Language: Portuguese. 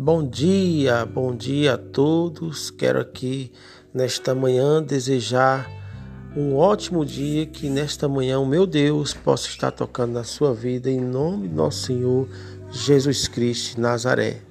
Bom dia, bom dia a todos. Quero aqui nesta manhã desejar um ótimo dia que nesta manhã o meu Deus possa estar tocando na sua vida em nome do nosso Senhor Jesus Cristo Nazaré.